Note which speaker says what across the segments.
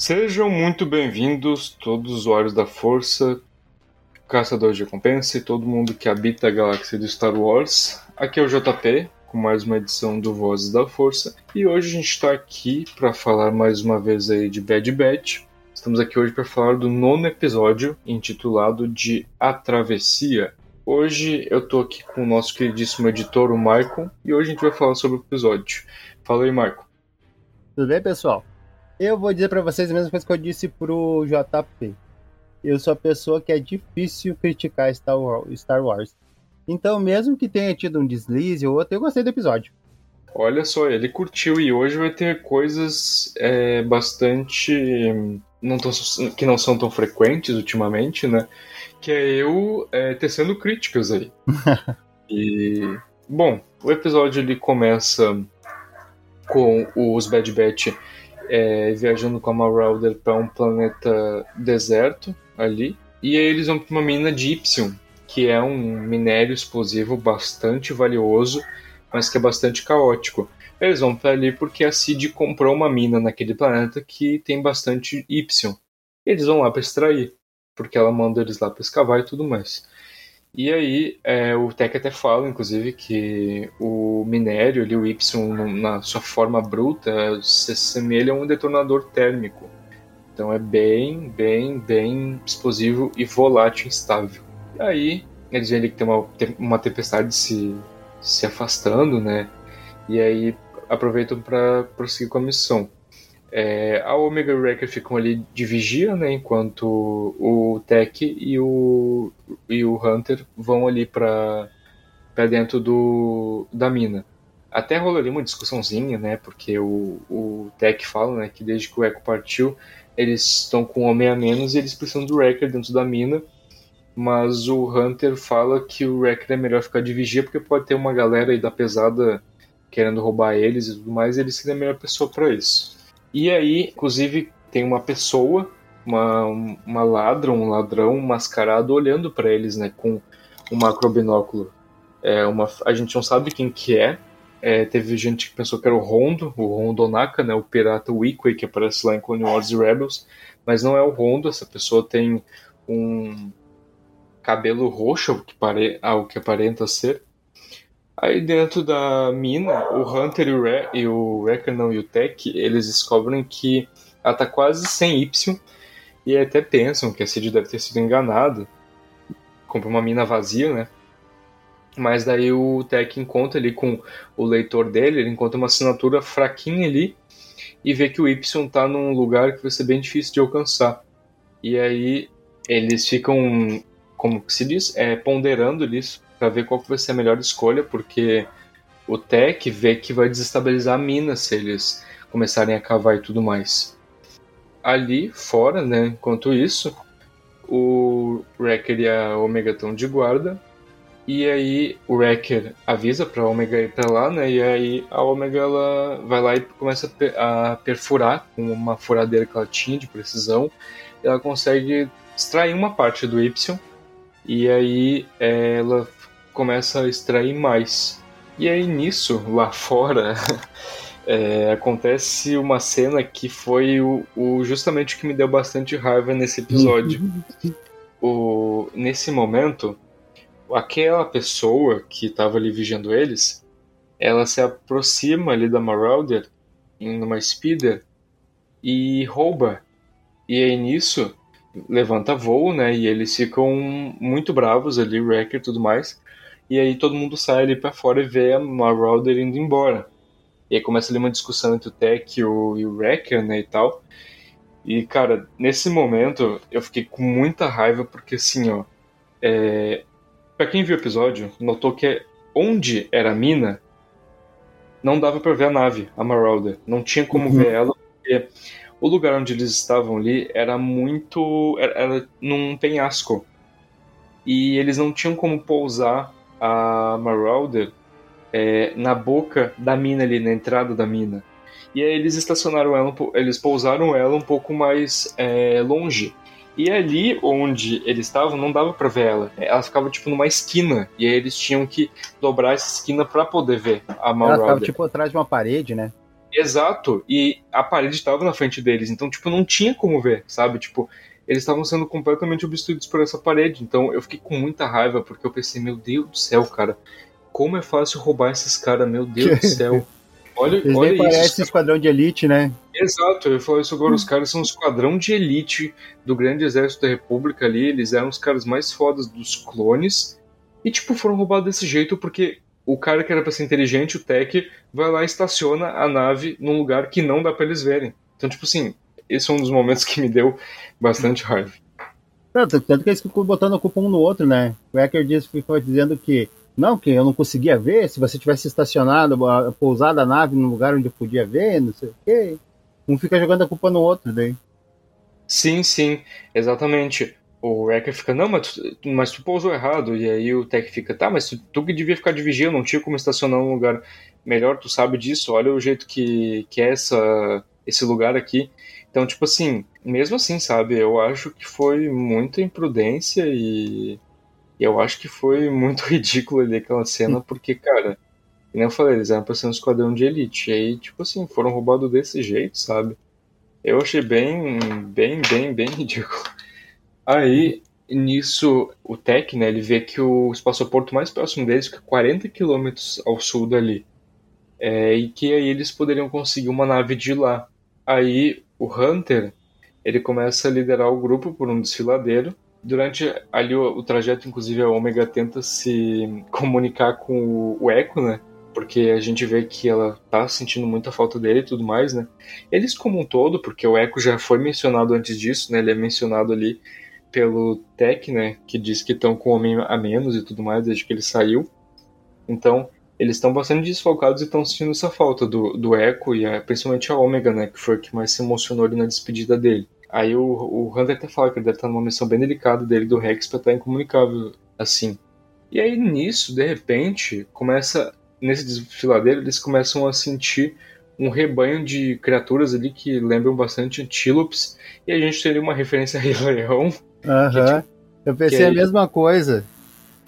Speaker 1: Sejam muito bem-vindos, todos os usuários da Força, caçadores de recompensa e todo mundo que habita a galáxia de Star Wars. Aqui é o JP, com mais uma edição do Vozes da Força, e hoje a gente está aqui para falar mais uma vez aí de Bad Batch. Estamos aqui hoje para falar do nono episódio, intitulado de A Travessia. Hoje eu estou aqui com o nosso queridíssimo editor, o Michael, e hoje a gente vai falar sobre o episódio. Fala aí, Michael.
Speaker 2: Tudo bem, pessoal? Eu vou dizer pra vocês a mesma coisa que eu disse pro JP. Eu sou a pessoa que é difícil criticar Star Wa- Star Wars. Então, mesmo que tenha tido um deslize ou outro, eu gostei do episódio.
Speaker 1: Olha só, ele curtiu e hoje vai ter coisas é, bastante não tão, que não são tão frequentes ultimamente, né? Que é eu é, tecendo críticas aí. e bom, o episódio ele começa com os Bad Batch é, viajando com a Marauder para um planeta deserto ali e aí eles vão para uma mina de Ypsilon, que é um minério explosivo bastante valioso mas que é bastante caótico. Eles vão para ali porque a Cid comprou uma mina naquele planeta que tem bastante Y. Eles vão lá para extrair, porque ela manda eles lá para escavar e tudo mais. E aí, é, o Tech até fala, inclusive, que o minério, ali, o Y, na sua forma bruta, se assemelha a um detonador térmico. Então é bem, bem, bem explosivo e volátil instável. E aí, eles veem que tem uma, uma tempestade se, se afastando, né? E aí aproveitam para prosseguir com a missão. É, a Omega e o Wrecker ficam ali de vigia, né? Enquanto o Tech e o, e o Hunter vão ali para dentro do, da mina. Até rola ali uma discussãozinha, né? Porque o, o Tech fala né, que desde que o Echo partiu, eles estão com um homem a menos e eles precisam do Wrecker dentro da mina. Mas o Hunter fala que o Wrecker é melhor ficar de vigia porque pode ter uma galera aí da pesada querendo roubar eles e tudo mais, e ele seria a melhor pessoa para isso. E aí, inclusive, tem uma pessoa, uma, uma ladra, um ladrão mascarado olhndo para eles, né, com um macrobinóculo. É uma, a gente não sabe quem que é. É, teve gente que pensou que era o Rondo, o Rondo Onaka, né, o pirata Weequay que aparece lá em Clone Wars e Rebels, mas não é o Rondo, essa pessoa tem um cabelo roxo, ao que, pare, ao que aparenta ser. Aí dentro da mina, o Hunter e o, Re e o Wrecker, não, e o Tech, eles descobrem que ela tá quase sem Y, e até pensam que a Cid deve ter sido enganada. Compra uma mina vazia, né? Mas daí o Tech encontra ali com o leitor dele, ele encontra uma assinatura fraquinha ali e vê que o Y tá num lugar que vai ser bem difícil de alcançar. E aí eles ficam, como que se diz, é, ponderando isso para ver qual vai ser a melhor escolha, porque o Tech vê que vai desestabilizar a mina se eles começarem a cavar e tudo mais. ali fora, né, enquanto isso, o Wrecker e a Omega estão de guarda. E aí o Wrecker avisa pra Omega ir pra lá, né? E aí a Omega ela vai lá e começa a, per a perfurar com uma furadeira que ela tinha de precisão. Ela consegue extrair uma parte do Y. E aí é, ela começa a extrair mais. E aí nisso, lá fora, é, acontece uma cena que foi o, o, justamente o que me deu bastante raiva nesse episódio. o, nesse momento, aquela pessoa que estava ali vigiando eles, ela se aproxima ali da Marauder em uma speeder e rouba. E aí nisso levanta voo, né? E eles ficam muito bravos ali, Wrecker e tudo mais. E aí todo mundo sai ali para fora e vê a Marauder indo embora. E aí começa ali uma discussão entre o Tech e o, e o Wrecker, né, e tal. E, cara, nesse momento eu fiquei com muita raiva porque, assim, ó, é, Pra quem viu o episódio, notou que onde era a mina, não dava para ver a nave, a Marauder. Não tinha como uhum. ver ela, porque o lugar onde eles estavam ali era muito. Era, era num penhasco. E eles não tinham como pousar a Marauder é, na boca da mina ali, na entrada da mina. E aí eles estacionaram ela, eles pousaram ela um pouco mais é, longe. E ali onde eles estavam, não dava para ver ela. Ela ficava tipo numa esquina. E aí eles tinham que dobrar essa esquina para poder ver a Marauder. Ela
Speaker 2: tipo atrás de uma parede, né?
Speaker 1: Exato. E a parede estava na frente deles. Então, tipo, não tinha como ver, sabe? Tipo, eles estavam sendo completamente obstruídos por essa parede. Então eu fiquei com muita raiva porque eu pensei, meu Deus do céu, cara. Como é fácil roubar esses caras, meu Deus do céu.
Speaker 2: Olha, Eles olha nem isso. Parece esquadrão de elite, né?
Speaker 1: Exato, eu falei isso agora. Os caras são um esquadrão de elite do grande exército da República ali. Eles eram os caras mais fodas dos clones. E, tipo, foram roubados desse jeito porque o cara que era pra ser inteligente, o Tech, vai lá e estaciona a nave num lugar que não dá pra eles verem. Então, tipo assim, esse é um dos momentos que me deu bastante raiva.
Speaker 2: Tanto, tanto que eles ficam botando a culpa um no outro, né? O Ecker disse, ficou dizendo que não, que eu não conseguia ver, se você tivesse estacionado, pousado a nave no lugar onde eu podia ver, não sei o quê. Um fica jogando a culpa no outro daí.
Speaker 1: Sim, sim, exatamente. O Wrecker fica, não, mas tu, mas tu pousou errado. E aí o Tech fica, tá, mas tu, tu que devia ficar de vigia, não tinha como estacionar num lugar melhor, tu sabe disso, olha o jeito que, que é essa, esse lugar aqui. Então, tipo assim, mesmo assim, sabe, eu acho que foi muita imprudência e eu acho que foi muito ridículo ali aquela cena, hum. porque, cara, como eu falei, eles eram pra ser um esquadrão de elite. E aí, tipo assim, foram roubados desse jeito, sabe? Eu achei bem, bem, bem, bem ridículo. Aí, nisso, o Tech, né, ele vê que o espaçoporto mais próximo deles fica 40 quilômetros ao sul dali. É, e que aí eles poderiam conseguir uma nave de lá. Aí, o Hunter, ele começa a liderar o grupo por um desfiladeiro, Durante ali o, o, trajeto, inclusive, a Omega tenta se comunicar com o, Echo, né? Porque a gente vê que ela tá sentindo muita falta dele e tudo mais, né? Eles como um todo, porque o Echo já foi mencionado antes disso, né? Ele é mencionado ali pelo Tech, né? Que diz que estão com o homem a menos e tudo mais desde que ele saiu. Então, eles estão bastante desfalcados e estão sentindo essa falta do, do Echo e a, principalmente a Omega, né? Que foi o que mais se emocionou ali na despedida dele. Aí o, o Hunter até fala que ele deve estar numa missão bem delicada dele do Rex pra estar incomunicável assim. E aí nisso, de repente, começa. Nesse desfiladeiro, eles começam a sentir um rebanho de criaturas ali que lembram bastante antílopes. E a gente teria uma referência a Rei Leão.
Speaker 2: Aham. Uhum. Eu pensei a mesma coisa.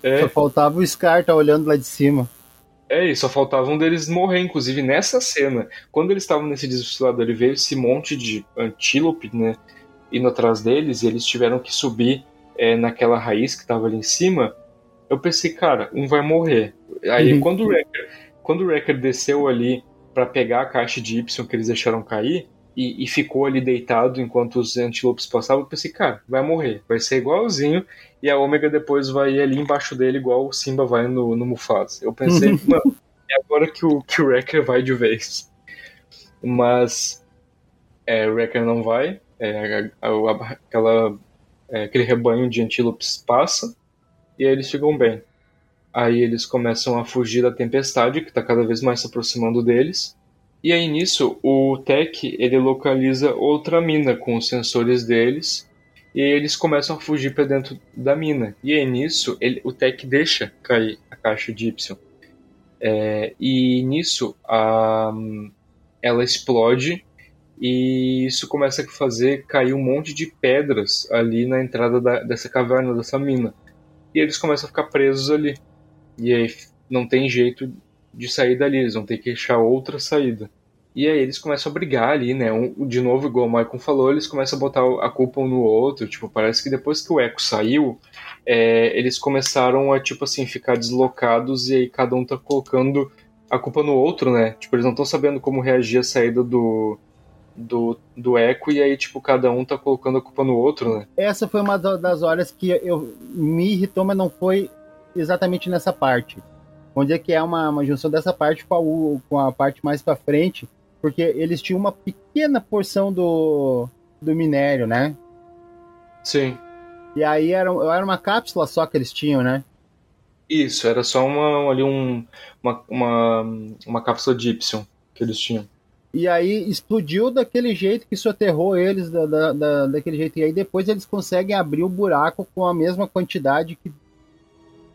Speaker 2: É. Só faltava o Scar tá olhando lá de cima.
Speaker 1: É, e só faltava um deles morrer, inclusive nessa cena. Quando eles estavam nesse desfilador e veio esse monte de antílope, né? Indo atrás deles, e eles tiveram que subir é, naquela raiz que estava ali em cima. Eu pensei, cara, um vai morrer. Aí uhum. quando, o Wrecker, quando o Wrecker desceu ali para pegar a caixa de Y que eles deixaram cair, e, e, ficou ali deitado enquanto os antílopes passavam, eu pensei, cara, vai morrer, vai ser igualzinho, e a Ômega depois vai ali embaixo dele, igual o Simba vai no, no Mufasa. Eu pensei, mano, é agora que o, que o Wrecker vai de vez. Mas é, o Wrecker não vai, é, a, a, aquela, é, aquele rebanho de antílopes passa, e aí eles ficam bem. Aí eles começam a fugir da tempestade, que está cada vez mais se aproximando deles. E aí nisso, o Tech ele localiza outra mina com os sensores deles e eles começam a fugir para dentro da mina. E aí nisso, ele, o Tech deixa cair a caixa de Y. É, e nisso, a, ela explode e isso começa a fazer cair um monte de pedras ali na entrada da, dessa caverna, dessa mina. E eles começam a ficar presos ali. E aí não tem jeito de sair dali, eles vão ter que achar outra saída. E aí eles começam a brigar ali, né? Um, de novo, igual o Michael falou, eles começam a botar a culpa um no outro. Tipo, parece que depois que o Echo saiu, é, eles começaram a, tipo assim, ficar deslocados e aí cada um tá colocando a culpa no outro, né? Tipo, eles não estão sabendo como reagir à saída do, do, do Echo e aí, tipo, cada um tá colocando a culpa no outro, né?
Speaker 2: Essa foi uma das horas que eu me irritou, mas não foi exatamente nessa parte. Onde é que é uma, uma junção dessa parte com a, com a parte mais para frente, porque eles tinham uma pequena porção do, do minério, né?
Speaker 1: Sim.
Speaker 2: E aí era, era uma cápsula só que eles tinham, né?
Speaker 1: Isso, era só uma, ali um, uma, uma, uma cápsula de Y que eles tinham.
Speaker 2: E aí explodiu daquele jeito que isso aterrou eles da, da, da, daquele jeito. E aí depois eles conseguem abrir o buraco com a mesma quantidade que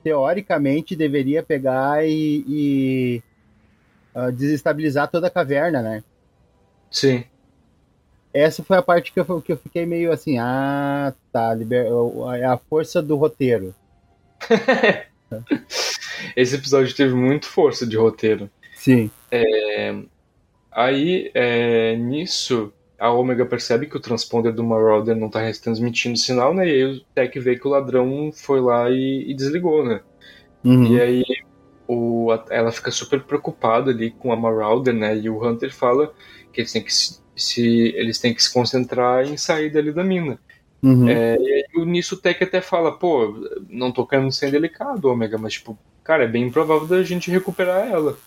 Speaker 2: teoricamente deveria pegar e, e uh, desestabilizar toda a caverna, né?
Speaker 1: Sim.
Speaker 2: Essa foi a parte que eu, que eu fiquei meio assim, ah, tá, liber... é a força do roteiro.
Speaker 1: Esse episódio teve muito força de roteiro.
Speaker 2: Sim.
Speaker 1: É... Aí, é... nisso, a Omega percebe que o transponder do Marauder não está transmitindo sinal, né? E aí o Tech vê que o ladrão foi lá e, e desligou, né? Uhum. E aí o, ela fica super preocupada ali com a Marauder, né? E o Hunter fala que eles têm que se, se eles têm que se concentrar em sair dali da mina. Uhum. É, e aí, nisso o Tech até fala, pô, não tô querendo ser delicado, Omega, mas tipo, cara, é bem improvável da gente recuperar ela.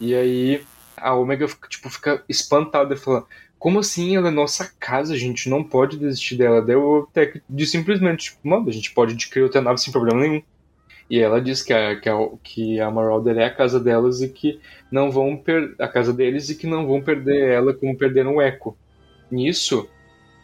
Speaker 1: E aí a Omega tipo, fica espantada e fala, como assim ela é nossa casa, a gente não pode desistir dela. Daí o Tech diz simplesmente, tipo, mano, a gente pode adquirir outra nave sem problema nenhum. E ela diz que a, que a, que a Marauder é a casa delas e que não vão per a casa deles e que não vão perder ela como perderam o Echo. Nisso,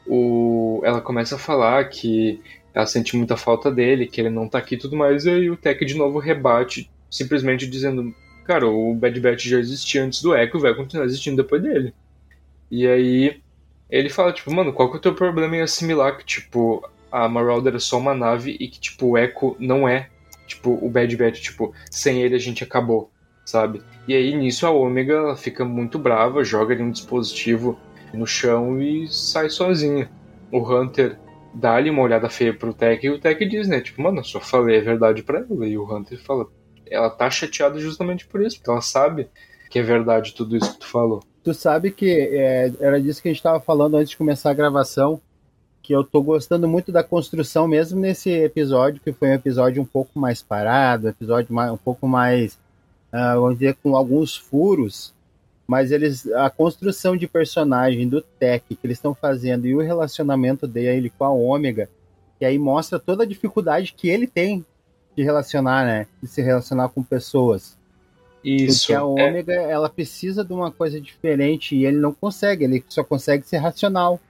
Speaker 1: o, ela começa a falar que ela sente muita falta dele, que ele não tá aqui e tudo mais, e aí o Tech de novo rebate, simplesmente dizendo, cara, o Bad Batch já existia antes do Echo vai continuar existindo depois dele. E aí ele fala, tipo, mano, qual que é o teu problema em assimilar que, tipo, a Marauder é só uma nave e que, tipo, o Echo não é Tipo, o Bad Batch, tipo, sem ele a gente acabou, sabe? E aí nisso a Ômega ela fica muito brava, joga ali um dispositivo no chão e sai sozinha. O Hunter dá ali uma olhada feia pro Tech e o Tech diz, né? Tipo, mano, eu só falei a verdade para ela. E o Hunter fala, ela tá chateada justamente por isso, porque ela sabe que é verdade tudo isso que tu falou.
Speaker 2: Tu sabe que é, era disso que a gente tava falando antes de começar a gravação, que eu tô gostando muito da construção mesmo nesse episódio, que foi um episódio um pouco mais parado, episódio mais, um pouco mais, uh, vamos dizer, com alguns furos, mas eles a construção de personagem do Tech que eles estão fazendo e o relacionamento dele com a Ômega, que aí mostra toda a dificuldade que ele tem de relacionar, né, de se relacionar com pessoas.
Speaker 1: Isso.
Speaker 2: Porque a Ômega, é... ela precisa de uma coisa diferente e ele não consegue, ele só consegue ser racional.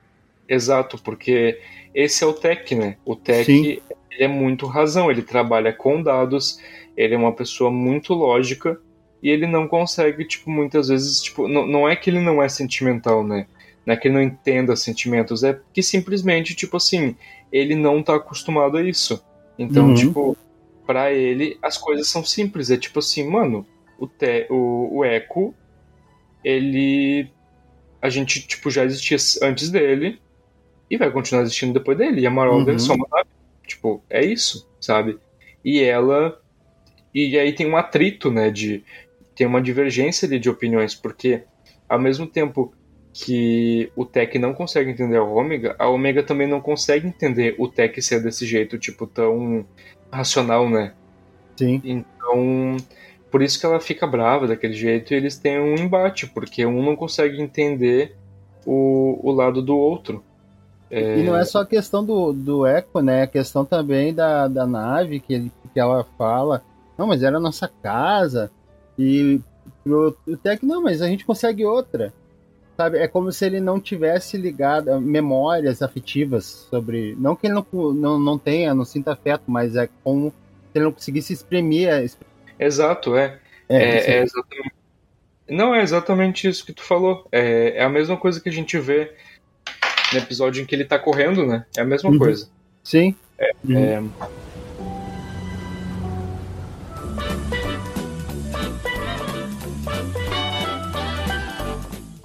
Speaker 1: Exato, porque esse é o Tech, né? O Tech é muito razão, ele trabalha com dados, ele é uma pessoa muito lógica e ele não consegue, tipo, muitas vezes, tipo, não, não é que ele não é sentimental, né? Não é que ele não entenda sentimentos, é que simplesmente, tipo assim, ele não tá acostumado a isso. Então, uhum. tipo, para ele as coisas são simples, é tipo assim, mano, o, te, o, o Echo, ele a gente tipo já existia antes dele e vai continuar existindo depois dele. E a Marauder uhum. é só uma nave. Tipo, é isso, sabe? E ela. E aí tem um atrito, né? De. Tem uma divergência ali de opiniões, porque ao mesmo tempo que o Tech não consegue entender a Ômega, a Ômega também não consegue entender o Tech ser desse jeito, tipo, tão racional, né?
Speaker 2: Sim.
Speaker 1: Então, por isso que ela fica brava daquele jeito e eles têm um embate, porque um não consegue entender o, o lado do outro.
Speaker 2: É... E não é só a questão do, do Echo, né? A questão também da, da nave, que, que ela fala, não, mas era a nossa casa. E pro, o Tech, não, mas a gente consegue outra. Sabe? É como se ele não tivesse ligado a memórias afetivas sobre. Não que ele não, não, não tenha, não sinta afeto, mas é como se ele não conseguisse exprimir.
Speaker 1: Exato, é. É, é, é exatamente. Não, é exatamente isso que tu falou. É, é a mesma coisa que a gente vê no episódio em que ele tá correndo, né? É a mesma
Speaker 2: Uhum.
Speaker 1: coisa.
Speaker 2: Sim.
Speaker 1: É,
Speaker 2: Uhum.
Speaker 1: é,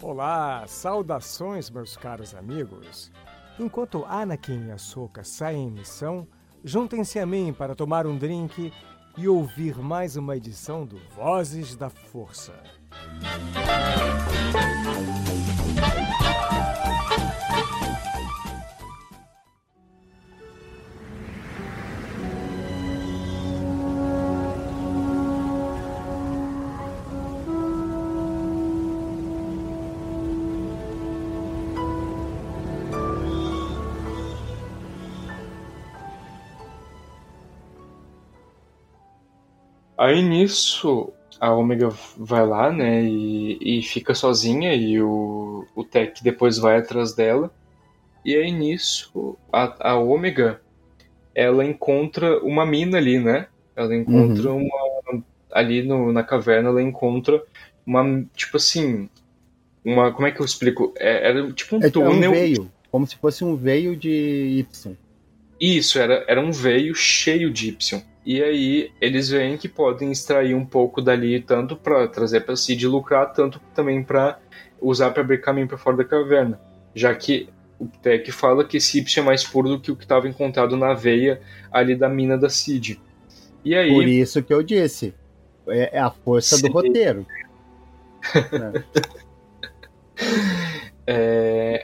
Speaker 3: Olá, saudações, meus caros amigos. Enquanto Anakin e Ahsoka saem em missão, juntem-se a mim para tomar um drink e ouvir mais uma edição do Vozes da Força.
Speaker 1: Aí nisso, a Omega vai lá, né, e, e fica sozinha, e o, o Tech depois vai atrás dela. E aí nisso, a, a Omega, ela encontra uma mina ali, né? Ela encontra uma. Ali no, na caverna, ela encontra uma. Tipo assim. Uma. Como é que eu explico? É, era tipo um
Speaker 2: É, é um
Speaker 1: túnel.
Speaker 2: veio. Como se fosse um veio de Y.
Speaker 1: Isso, era, era um veio cheio de Y. E aí eles veem que podem extrair um pouco dali, tanto para trazer para si de lucrar, tanto também para usar para abrir caminho para fora da caverna. Já que o Tech fala que esse Y é mais puro do que o que estava encontrado na veia ali da mina da Cid. E aí.
Speaker 2: Por isso que eu disse. É, é a força do roteiro.
Speaker 1: É,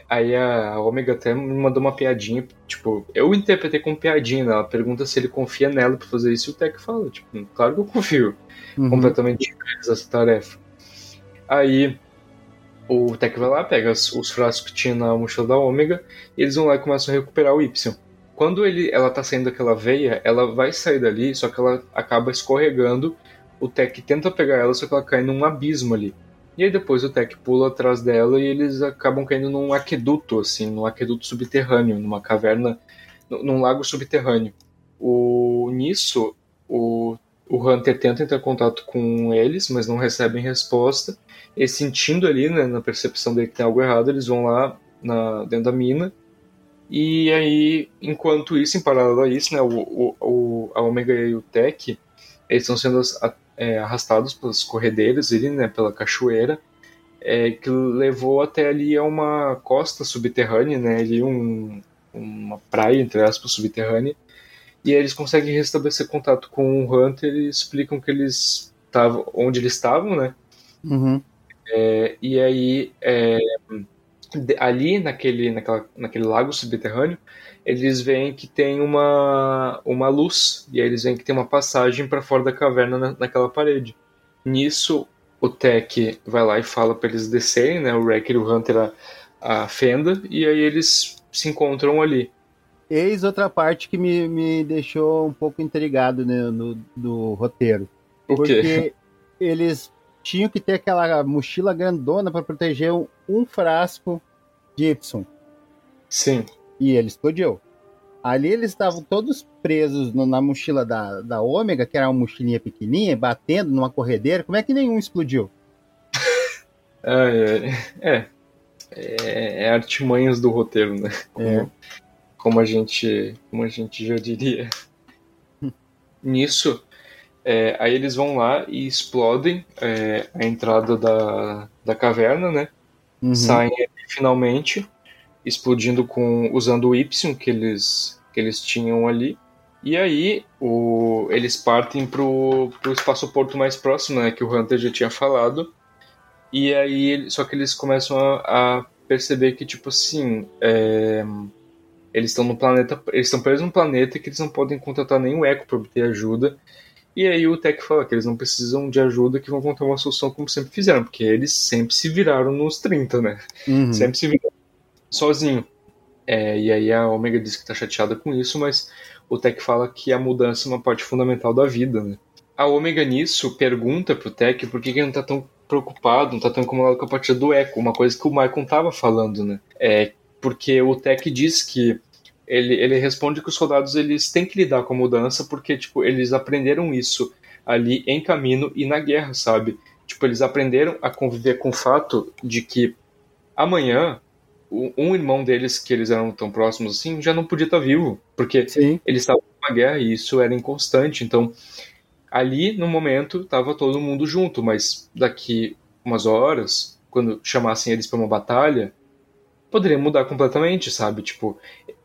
Speaker 1: aí a Omega até me mandou uma piadinha, tipo, eu interpretei como piadinha, né? Ela pergunta se ele confia nela pra fazer isso e o Tech fala, tipo, claro que eu confio.
Speaker 2: Uhum.
Speaker 1: completamente essa tarefa. Aí o Tech vai lá, pega os, os frascos que tinha na mochila da Ômega e eles vão lá e começam a recuperar o Y. Quando ele, ela tá saindo daquela veia, ela vai sair dali, só que ela acaba escorregando. O Tech tenta pegar ela, só que ela cai num abismo ali. E aí depois o Tech pula atrás dela e eles acabam caindo num aqueduto, assim, num aqueduto subterrâneo, numa caverna, num lago subterrâneo. O, nisso, o o Hunter tenta entrar em contato com eles, mas não recebem resposta. E sentindo ali, né, na percepção dele que tem algo errado, eles vão lá na, dentro da mina. E aí, enquanto isso, em paralelo a isso, né, o, o, o- a Omega e o Tech, eles estão sendo é, arrastados pelas corredeiras ali, né, pela cachoeira, é, que levou até ali a uma costa subterrânea, né, ali um, uma praia, entre aspas, subterrânea. E aí eles conseguem restabelecer contato com o Hunter e explicam que eles estavam onde eles estavam, né?
Speaker 2: Uhum.
Speaker 1: É, e aí é, ali naquele, naquela, naquele lago subterrâneo eles veem que tem uma, uma luz e aí eles veem que tem uma passagem para fora da caverna na, naquela parede. Nisso o Tech vai lá e fala para eles descerem, né? O Wrecker e o Hunter a, a fenda e aí eles se encontram ali.
Speaker 2: Eis outra parte que me, me deixou um pouco intrigado né, no, do roteiro.
Speaker 1: O
Speaker 2: porque
Speaker 1: quê?
Speaker 2: eles tinham que ter aquela mochila grandona para proteger um, um frasco Y.
Speaker 1: Sim.
Speaker 2: E ele explodiu. Ali eles estavam todos presos no- na mochila da, da Ômega, que era uma mochilinha pequenininha, batendo numa corredeira. Como é que nenhum explodiu?
Speaker 1: Ai. É. É, é artimanhas do roteiro, né? Como,
Speaker 2: É.
Speaker 1: como a gente, como a gente já diria. Nisso, é, aí eles vão lá e explodem é, a entrada da, da caverna, né?
Speaker 2: Uhum.
Speaker 1: Saem finalmente, explodindo com usando o Y que eles que eles tinham ali. E aí o, eles partem pro, pro espaço-porto mais próximo, né? Que o Hunter já tinha falado. E aí, só que eles começam a, a perceber que, tipo assim, é, eles estão no planeta, eles estão presos num planeta que eles não podem contratar nem o Echo para obter ajuda. E aí o Tech fala que eles não precisam de ajuda, que vão encontrar uma solução como sempre fizeram, porque eles sempre se viraram nos 30, né?
Speaker 2: Uhum.
Speaker 1: Sempre se viraram sozinho. É, e aí a Omega diz que tá chateada com isso, mas o Tech fala que a mudança é uma parte fundamental da vida, né? A Omega nisso pergunta pro Tech por que, que ele não tá tão preocupado, não tá tão incomodado com a partida do Echo, uma coisa que o Michael tava falando, né? É porque o Tech diz que ele, ele responde que os soldados eles têm que lidar com a mudança porque tipo eles aprenderam isso ali em caminho e na guerra, sabe? Tipo, eles aprenderam a conviver com o fato de que amanhã um irmão deles, que eles eram tão próximos assim, já não podia estar vivo, porque
Speaker 2: Sim.
Speaker 1: eles estavam numa guerra e isso era inconstante. Então, ali no momento, estava todo mundo junto, mas daqui umas horas, quando chamassem eles para uma batalha, poderia mudar completamente, sabe? Tipo,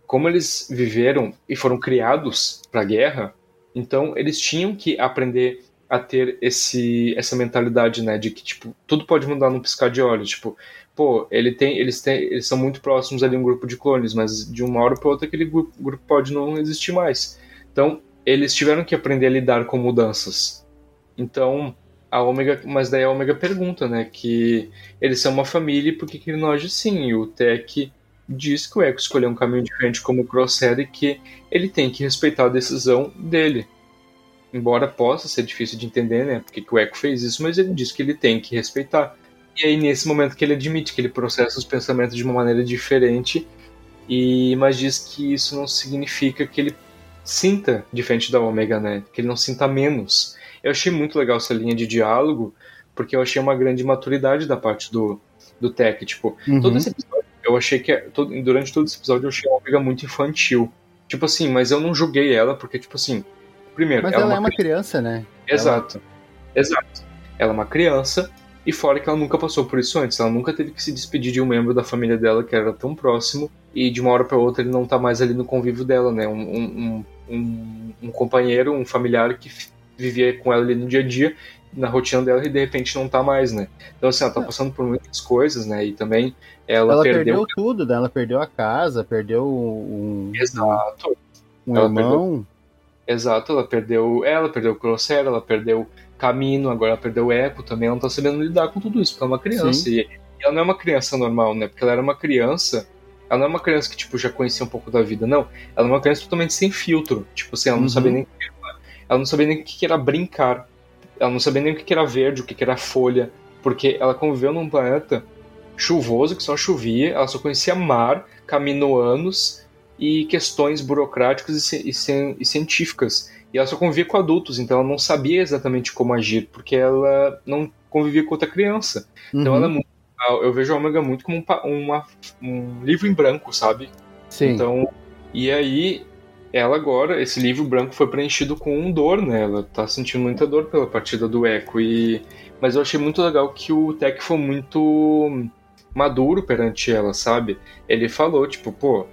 Speaker 1: como eles viveram e foram criados para a guerra, então eles tinham que aprender a ter esse essa mentalidade, né, de que tipo tudo pode mudar num piscar de olhos, tipo, pô, ele tem eles têm eles são muito próximos ali um grupo de clones, mas de uma hora para outra aquele grupo, grupo pode não existir mais. Então, eles tiveram que aprender a lidar com mudanças. Então, a Omega, mas daí a Omega pergunta, né, que eles são uma família por que, que ele não age assim? E o Tech diz que o Echo escolheu um caminho diferente como o Crosshair e que ele tem que respeitar a decisão dele. Embora possa ser difícil de entender, né, porque que o Echo fez isso, mas ele diz que ele tem que respeitar. E aí nesse momento que ele admite que ele processa os pensamentos de uma maneira diferente, e mas diz que isso não significa que ele sinta diferente da Omega, né, que ele não sinta menos. Eu achei muito legal essa linha de diálogo, porque eu achei uma grande maturidade da parte do, do Tech. Tipo,
Speaker 2: Uhum.
Speaker 1: todo esse episódio, eu achei que. todo- durante todo esse episódio, eu achei a Omega muito infantil. Tipo assim, mas eu não julguei ela, porque, tipo assim. Primeiro,
Speaker 2: Mas
Speaker 1: ela,
Speaker 2: ela
Speaker 1: é
Speaker 2: é
Speaker 1: uma
Speaker 2: uma criança, né?
Speaker 1: Exato. Exato. Ela é uma criança, e fora que ela nunca passou por isso antes. Ela nunca teve que se despedir de um membro da família dela que era tão próximo, e de uma hora pra outra ele não tá mais ali no convívio dela, né? Um, um, um, um companheiro, um familiar que vivia com ela ali no dia a dia, na rotina dela, e de repente não tá mais, né? Então, assim, ela tá passando por muitas coisas, né? E também ela,
Speaker 2: Ela,
Speaker 1: perdeu.
Speaker 2: perdeu tudo, né? Ela perdeu a casa, perdeu um,
Speaker 1: Exato.
Speaker 2: um
Speaker 1: Ela
Speaker 2: irmão.
Speaker 1: Exato, ela perdeu ela, perdeu o Crosshair, ela perdeu Camino, agora ela perdeu o Echo também, ela não tá sabendo lidar com tudo isso, porque ela é uma criança. E, e ela não é uma criança normal, né? Porque ela era uma criança. Ela não é uma criança que, tipo, já conhecia um pouco da vida, não. Ela é uma criança totalmente sem filtro. Tipo assim, ela não
Speaker 2: Uhum.
Speaker 1: sabia nem. Ela não sabia nem o que era brincar. Ela não sabia nem o que era verde, o que era folha. Porque ela conviveu num planeta chuvoso, que só chovia, ela só conhecia mar, caminoanos e questões burocráticas e, e e científicas. E ela só convivia com adultos, então ela não sabia exatamente como agir, porque ela não convivia com outra criança. Então
Speaker 2: Uhum.
Speaker 1: ela é muito. Eu vejo a Omega muito como um, uma- um livro em branco, sabe?
Speaker 2: Sim.
Speaker 1: Então, e aí, ela agora, esse livro branco foi preenchido com dor, né? Ela tá sentindo muita dor pela partida do Echo. E... Mas eu achei muito legal que o Tech foi muito maduro perante ela, sabe? Ele falou, tipo, pô,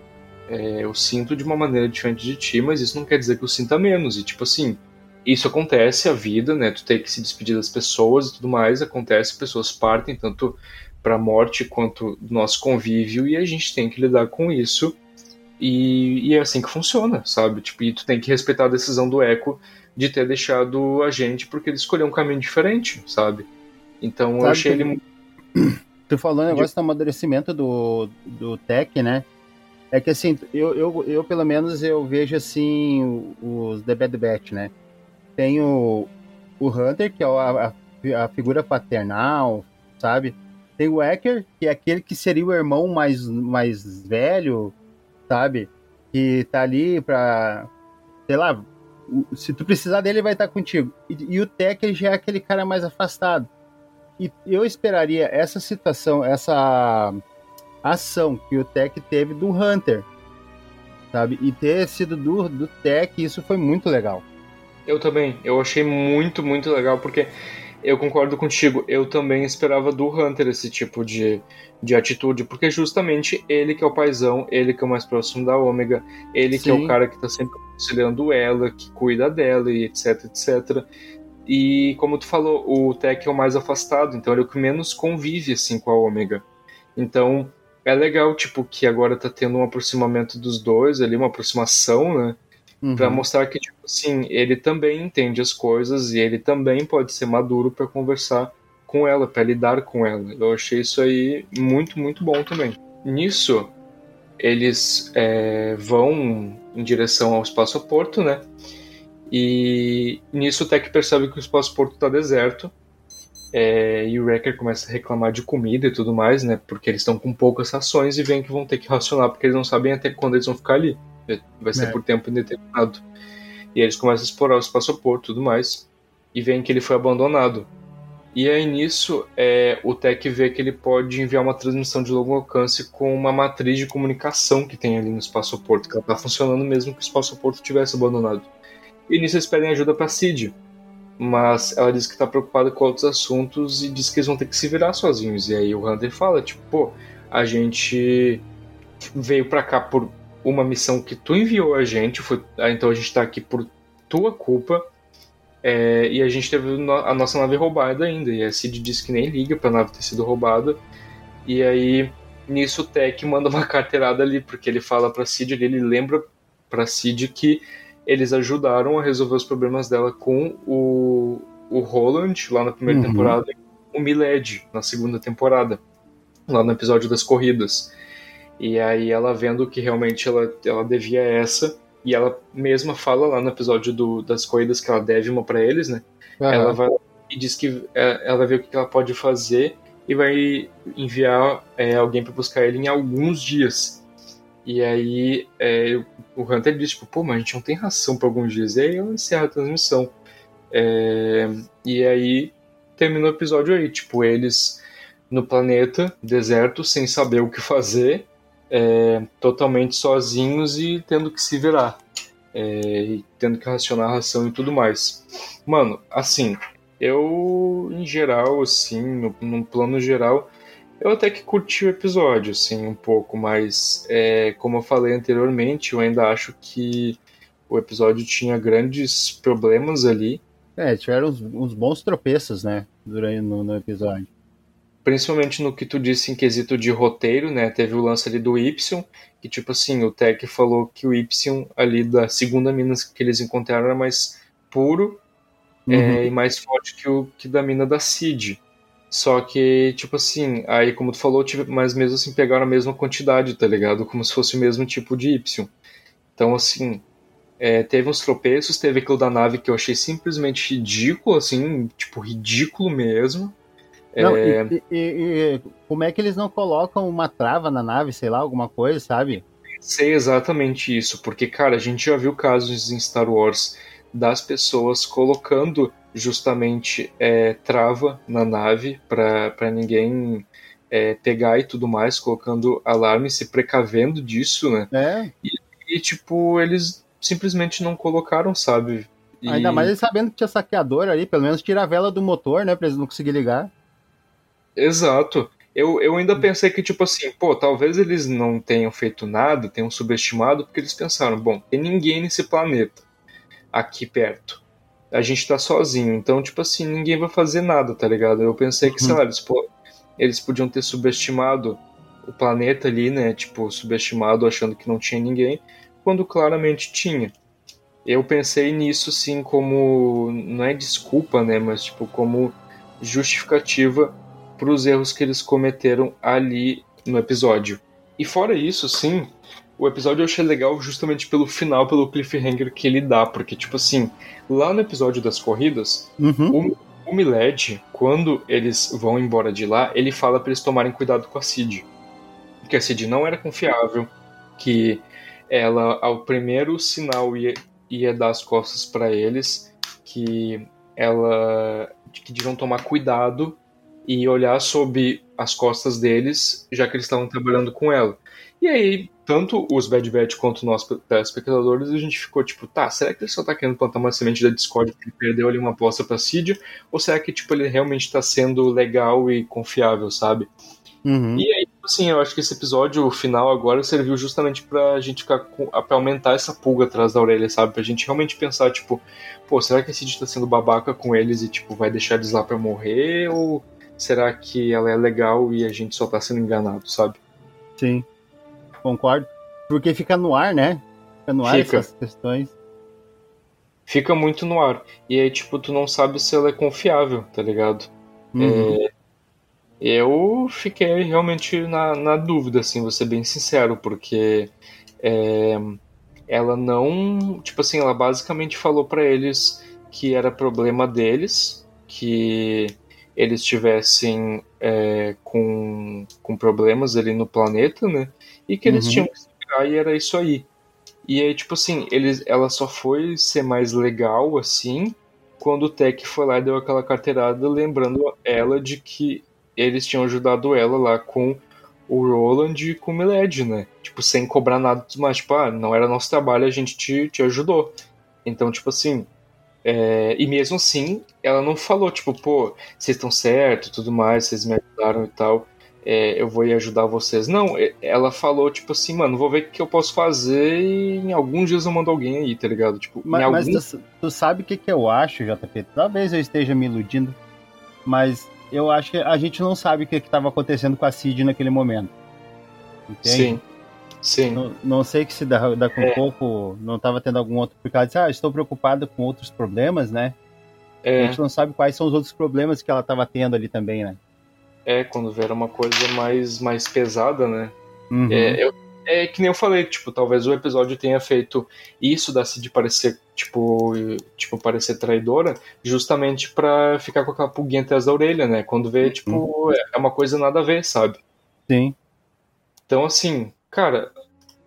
Speaker 1: é, eu sinto de uma maneira diferente de ti, mas isso não quer dizer que eu sinta menos. E, tipo assim, isso acontece, a vida, né? Tu tem que se despedir das pessoas e tudo mais, acontece, pessoas partem, tanto pra morte quanto do nosso convívio, e a gente tem que lidar com isso. E, e é assim que funciona, sabe? Tipo, e tu tem que respeitar a decisão do Echo de ter deixado a gente porque ele escolheu um caminho diferente, sabe? Então eu
Speaker 2: Sabe
Speaker 1: achei
Speaker 2: que-
Speaker 1: ele.
Speaker 2: Tu falou o negócio do amadurecimento do, do Tech, né? É que assim, eu, eu, eu pelo menos eu vejo assim os The Bad Batch, né? Tem o, o Hunter, que é a, a, a figura paternal, sabe? Tem o Ecker, que é aquele que seria o irmão mais, mais velho, sabe? Que tá ali pra, sei lá, se tu precisar dele, ele vai estar contigo. E, e o Tech já é aquele cara mais afastado. E eu esperaria essa situação, essa ação que o Tech teve do Hunter, sabe? E ter sido do, do Tech, isso foi muito legal.
Speaker 1: Eu também. Eu achei muito, muito legal, porque eu concordo contigo. Eu também esperava do Hunter esse tipo de, de atitude, porque justamente ele que é o paizão, ele que é o mais próximo da Ômega, ele que é
Speaker 2: Sim.
Speaker 1: o cara que tá sempre auxiliando ela, que cuida dela e etc, etc. E como tu falou, o Tech é o mais afastado, então ele é o que menos convive assim com a Ômega. Então é legal, tipo, que agora tá tendo um aproximamento dos dois ali, uma aproximação, né?
Speaker 2: Uhum.
Speaker 1: Pra mostrar que, tipo assim, ele também entende as coisas e ele também pode ser maduro pra conversar com ela, pra lidar com ela. Eu achei isso aí muito, muito bom também. Nisso, eles é, vão em direção ao espaço-porto, né? E nisso o Tech percebe que o espaço-porto tá deserto É, e o Wrecker começa a reclamar de comida e tudo mais, né? Porque eles estão com poucas rações e veem que vão ter que racionar porque eles não sabem até quando eles vão ficar ali. Vai ser
Speaker 2: É.
Speaker 1: por tempo indeterminado. E eles começam a explorar o espaçoporto e tudo mais. E veem que ele foi abandonado. E aí nisso, é, o Tech vê que ele pode enviar uma transmissão de longo alcance com uma matriz de comunicação que tem ali no espaçoporto, que ela tá funcionando mesmo que o espaçoporto tivesse abandonado. E nisso eles pedem ajuda pra Cid. Mas ela diz que tá preocupada com outros assuntos e diz que eles vão ter que se virar sozinhos. E aí o Hunter fala, tipo, pô, a gente veio pra cá por uma missão que tu enviou a gente, foi, ah, então a gente tá aqui por tua culpa. É, e a gente teve a nossa nave roubada ainda. E a Cid diz que nem liga pra nave ter sido roubada. E aí, nisso, o Tech manda uma carteirada ali, porque ele fala pra Cid, ali, ele lembra pra Cid que eles ajudaram a resolver os problemas dela com o, o Roland, lá na primeira
Speaker 2: Uhum.
Speaker 1: temporada, e o Miled, na segunda temporada, lá no episódio das corridas. E aí ela vendo que realmente ela, ela devia essa, e ela mesma fala lá no episódio do, das corridas que ela deve uma pra eles, né?
Speaker 2: Aham.
Speaker 1: Ela vai e diz que é, ela ver o que ela pode fazer e vai enviar é, alguém pra buscar ele em alguns dias. E aí é, o Hunter diz, tipo, pô, mas a gente não tem ração por alguns dias. E aí ela encerra a transmissão. É, e aí termina o episódio aí, tipo, eles no planeta, deserto, sem saber o que fazer, é, totalmente sozinhos e tendo que se virar. É, e tendo que racionar a ração e tudo mais. Mano, assim, eu, em geral, assim, no, num plano geral, eu até que curti o episódio, assim, um pouco, mas é, como eu falei anteriormente, eu ainda acho que o episódio tinha grandes problemas ali,
Speaker 2: É, tiveram uns, uns bons tropeços, né? Durante no, no episódio.
Speaker 1: Principalmente no que tu disse em quesito de roteiro, né? Teve o lance ali do Y, que tipo assim, o Tech falou que o Y ali da segunda mina que eles encontraram era mais puro
Speaker 2: Uhum.
Speaker 1: é, e mais forte que o que da mina da Cid. Só que, tipo assim, aí como tu falou, mas mesmo assim pegaram a mesma quantidade, tá ligado? Como se fosse o mesmo tipo de Y. Então, assim, é, teve uns tropeços, teve aquilo da nave que eu achei simplesmente ridículo, assim, tipo, ridículo mesmo.
Speaker 2: Não,
Speaker 1: É,
Speaker 2: e, e- e- como é que eles não colocam uma trava na nave, sei lá, alguma coisa, sabe?
Speaker 1: sei exatamente isso, porque, cara, a gente já viu casos em Star Wars das pessoas colocando justamente é, trava na nave para ninguém é, pegar e tudo mais, colocando alarme, se precavendo disso, né?
Speaker 2: É,
Speaker 1: E, tipo, eles simplesmente não colocaram, sabe? E-
Speaker 2: ainda mais eles sabendo que tinha saqueador ali, pelo menos tira a vela do motor, né, pra eles não conseguirem ligar.
Speaker 1: Exato. Eu, eu ainda pensei que, tipo assim, pô, talvez eles não tenham feito nada, tenham subestimado, porque eles pensaram, bom, tem ninguém nesse planeta aqui perto. A gente tá sozinho, então, tipo assim, ninguém vai fazer nada, tá ligado? Eu pensei que, sei lá, eles, pô, eles podiam ter subestimado o planeta ali, né? Tipo, subestimado achando que não tinha ninguém, quando claramente tinha. Eu pensei nisso, sim, como. Não é desculpa, né? Mas, tipo, como justificativa para os erros que eles cometeram ali no episódio. E fora isso, sim, o episódio eu achei legal justamente pelo final, pelo cliffhanger que ele dá, porque, tipo assim, lá no episódio das corridas,
Speaker 2: Uhum.
Speaker 1: o, o Miled, quando eles vão embora de lá, ele fala para eles tomarem cuidado com a Cid. Que a Cid não era confiável, que ela, ao primeiro sinal, ia, ia dar as costas para eles, que ela. que deviam tomar cuidado e olhar sob as costas deles, já que eles estavam trabalhando com ela. E aí, tanto os Bad Batch quanto nós, telespectadores, a gente ficou tipo, tá, será que ele só tá querendo plantar uma semente da Discord porque ele perdeu ali uma aposta pra Cid? Ou será que, tipo, ele realmente tá sendo legal e confiável, sabe?
Speaker 2: Uhum.
Speaker 1: E aí, tipo assim, eu acho que esse episódio, final agora, serviu justamente pra gente ficar com. pra aumentar essa pulga atrás da orelha, sabe? Pra gente realmente pensar, tipo, pô, será que a Cid tá sendo babaca com eles e, tipo, vai deixar eles lá pra morrer? Ou será que ela é legal e a gente só tá sendo enganado, sabe?
Speaker 2: Sim. Concordo. Porque fica no ar, né? Fica no ar
Speaker 1: Fica.
Speaker 2: essas questões.
Speaker 1: Fica muito no ar. E aí, tipo, tu não sabe se ela é confiável, tá ligado?
Speaker 2: Uhum.
Speaker 1: Eu fiquei realmente na, na dúvida, assim, vou ser bem sincero, porque é, ela não. Tipo assim, ela basicamente falou pra eles que era problema deles, que eles estivessem é, com, com problemas ali no planeta, né? E que eles
Speaker 2: Uhum.
Speaker 1: tinham que se virar e era isso aí. E aí, tipo assim, eles, ela só foi ser mais legal assim quando o Tech foi lá e deu aquela carteirada, lembrando ela de que eles tinham ajudado ela lá com o Roland e com o Miled, né? Tipo, sem cobrar nada mais. Tipo, ah, não era nosso trabalho, a gente te, te ajudou. Então, tipo assim. É, e mesmo assim, ela não falou, tipo, pô, vocês estão certo tudo mais, vocês me ajudaram e tal. é, eu vou ir ajudar vocês. Não, ela falou, tipo assim, mano, vou ver o que eu posso fazer e em alguns dias eu mando alguém aí, tá ligado? Tipo,
Speaker 2: Mas, mas tu, tu sabe o que, que eu acho, JP? Talvez eu esteja me iludindo, mas eu acho que a gente não sabe o que estava acontecendo com a Cid naquele momento. Entende?
Speaker 1: Sim, sim.
Speaker 2: Não, não sei que se da, da com
Speaker 1: É.
Speaker 2: pouco não estava tendo algum outro. Porque ela disse, ah, estou preocupado com outros problemas, né? A
Speaker 1: É,
Speaker 2: gente não sabe quais são os outros problemas que ela estava tendo ali também, né?
Speaker 1: é, quando vier uma coisa mais, mais pesada, né?
Speaker 2: Uhum.
Speaker 1: É, eu- é que nem eu falei, tipo, talvez o episódio tenha feito isso da Cid parecer, tipo, tipo parecer traidora, justamente pra ficar com aquela pulguinha atrás da orelha, né? Quando vê, tipo, é uma coisa nada a ver, sabe?
Speaker 2: Sim.
Speaker 1: Então, assim, cara,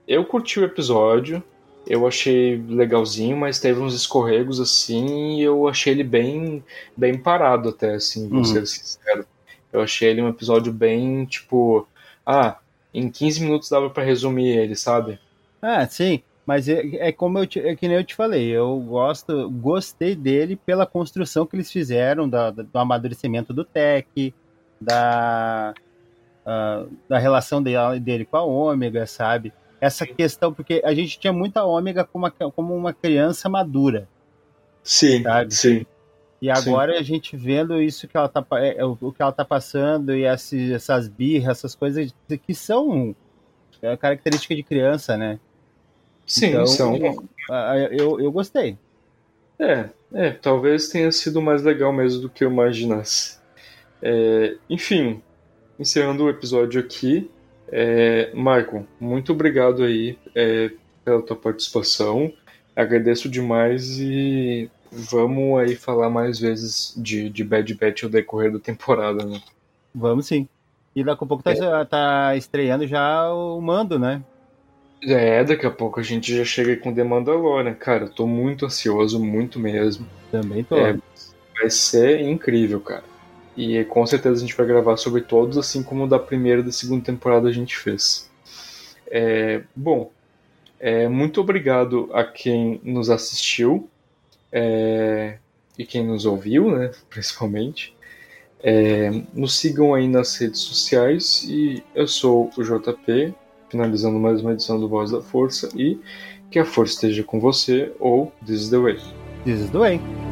Speaker 1: eu curti o episódio, eu achei legalzinho, mas teve uns escorregos, assim, e eu achei ele bem, bem parado até, assim, vou
Speaker 2: Uhum.
Speaker 1: ser sincero. Eu achei ele um episódio bem, tipo, ah, em 15 minutos dava pra resumir ele, sabe?
Speaker 2: Ah, sim. Mas é, é como eu te, é que nem eu te falei, eu gosto, gostei dele pela construção que eles fizeram da- do amadurecimento do Tech, da, ah, da relação dele, dele com a Ômega, sabe? Essa questão, porque a gente tinha muita Ômega como uma, como uma criança madura.
Speaker 1: Sim,
Speaker 2: Sabe?
Speaker 1: sim.
Speaker 2: E agora a gente vendo isso que ela tá, pa- é, o que ela tá passando e esses, essas birras, essas coisas que são é, característica de criança, né?
Speaker 1: Sim,
Speaker 2: Então,
Speaker 1: são.
Speaker 2: eu, eu gostei.
Speaker 1: É, é, talvez tenha sido mais legal mesmo do que eu imaginasse. É, enfim, encerrando o episódio aqui, é, Michael, muito obrigado aí é, pela tua participação. Agradeço demais e vamos aí falar mais vezes de, de Bad Batch ao decorrer da temporada, né?
Speaker 2: Vamos sim. E daqui a pouco tá, tá estreando já o Mando, né?
Speaker 1: É, daqui a pouco a gente já chega com The Mandalorian. Cara, eu tô muito ansioso, muito mesmo.
Speaker 2: Também tô.
Speaker 1: É, vai ser incrível, cara. E com certeza a gente vai gravar sobre todos, assim como da primeira e da segunda temporada a gente fez. É, bom, é, muito obrigado a quem nos assistiu é, e quem nos ouviu, né, principalmente. É, nos sigam aí nas redes sociais e eu sou o JP, finalizando mais uma edição do Voz da Força e que a força esteja com você ou This is the Way.
Speaker 2: This is the way.